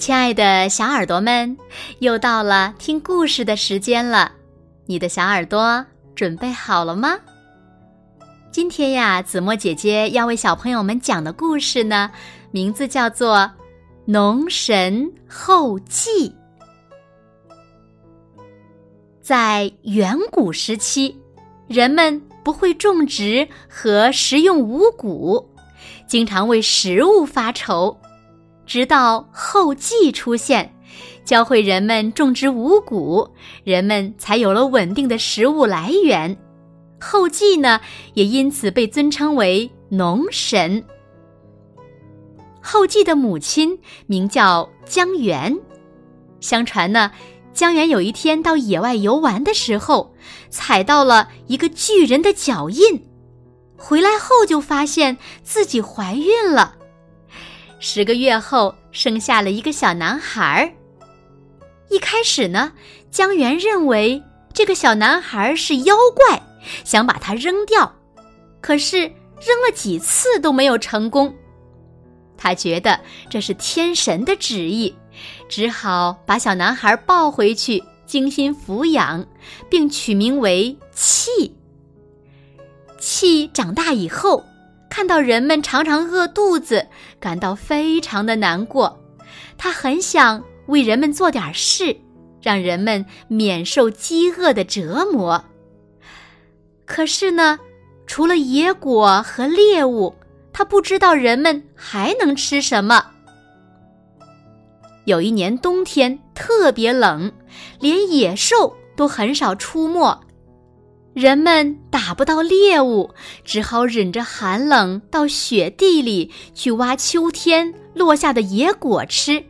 亲爱的小耳朵们，又到了听故事的时间了，你的小耳朵准备好了吗？今天呀，子墨姐姐要为小朋友们讲的故事呢，名字叫做《农神后记》。在远古时期，人们不会种植和食用五谷，经常为食物发愁。直到后稷出现，教会人们种植五谷，人们才有了稳定的食物来源。后稷呢，也因此被尊称为农神。后稷的母亲名叫姜原。相传呢，姜原有一天到野外游玩的时候，踩到了一个巨人的脚印，回来后就发现自己怀孕了。十个月后，生下了一个小男孩儿。一开始呢，江源认为这个小男孩是妖怪，想把他扔掉。可是扔了几次都没有成功。他觉得这是天神的旨意，只好把小男孩抱回去，精心抚养，并取名为气。气长大以后。看到人们常常饿肚子，感到非常的难过。他很想为人们做点事，让人们免受饥饿的折磨。可是呢，除了野果和猎物，他不知道人们还能吃什么。有一年冬天特别冷，连野兽都很少出没。人们打不到猎物，只好忍着寒冷到雪地里去挖秋天落下的野果吃。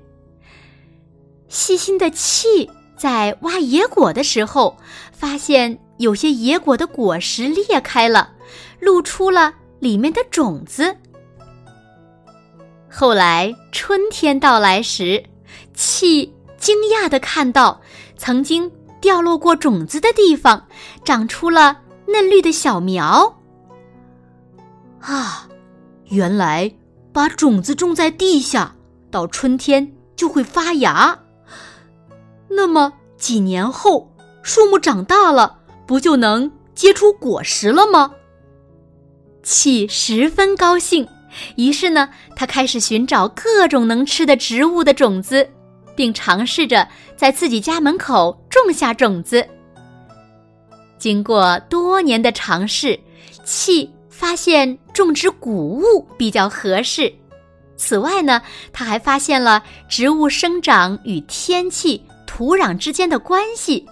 细心的气在挖野果的时候，发现有些野果的果实裂开了，露出了里面的种子。后来春天到来时，气惊讶的看到曾经。掉落过种子的地方，长出了嫩绿的小苗。啊，原来把种子种在地下，到春天就会发芽。那么几年后，树木长大了，不就能结出果实了吗？气十分高兴，于是呢，他开始寻找各种能吃的植物的种子。并尝试着在自己家门口种下种子。经过多年的尝试，气发现种植谷物比较合适。此外呢，他还发现了植物生长与天气、土壤之间的关系，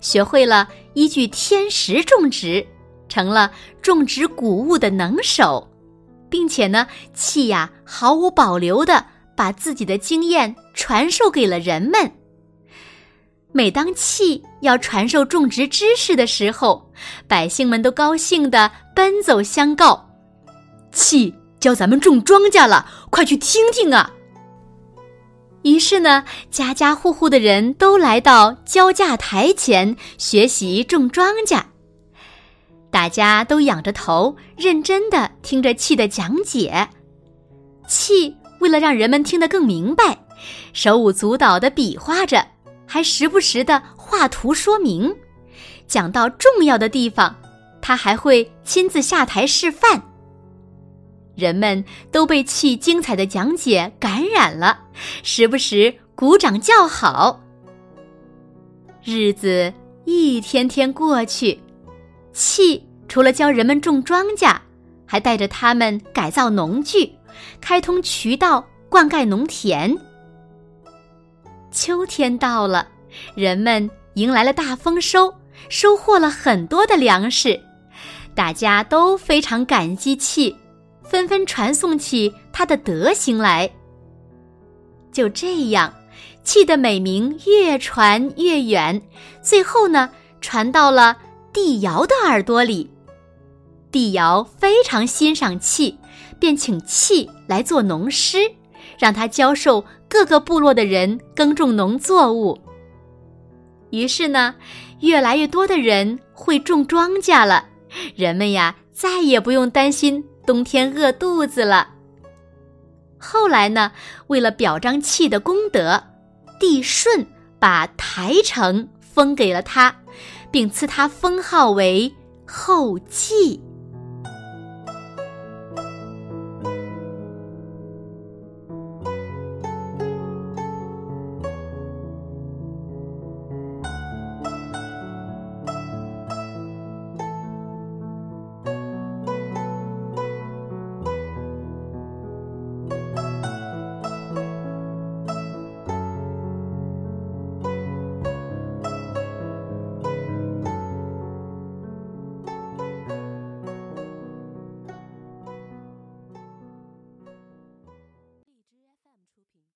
学会了依据天时种植，成了种植谷物的能手，并且呢，气呀毫无保留的。把自己的经验传授给了人们。每当气要传授种植知识的时候，百姓们都高兴地奔走相告：“气教咱们种庄稼了，快去听听啊！”于是呢，家家户户的人都来到交架台前学习种庄稼。大家都仰着头，认真地听着气的讲解。气。为了让人们听得更明白，手舞足蹈的比划着，还时不时的画图说明。讲到重要的地方，他还会亲自下台示范。人们都被气精彩的讲解感染了，时不时鼓掌叫好。日子一天天过去，气除了教人们种庄稼，还带着他们改造农具。开通渠道，灌溉农田。秋天到了，人们迎来了大丰收，收获了很多的粮食，大家都非常感激气，纷纷传颂起他的德行来。就这样，气的美名越传越远，最后呢，传到了帝尧的耳朵里。帝尧非常欣赏气。便请契来做农师，让他教授各个部落的人耕种农作物。于是呢，越来越多的人会种庄稼了，人们呀再也不用担心冬天饿肚子了。后来呢，为了表彰契的功德，帝舜把台城封给了他，并赐他封号为后稷。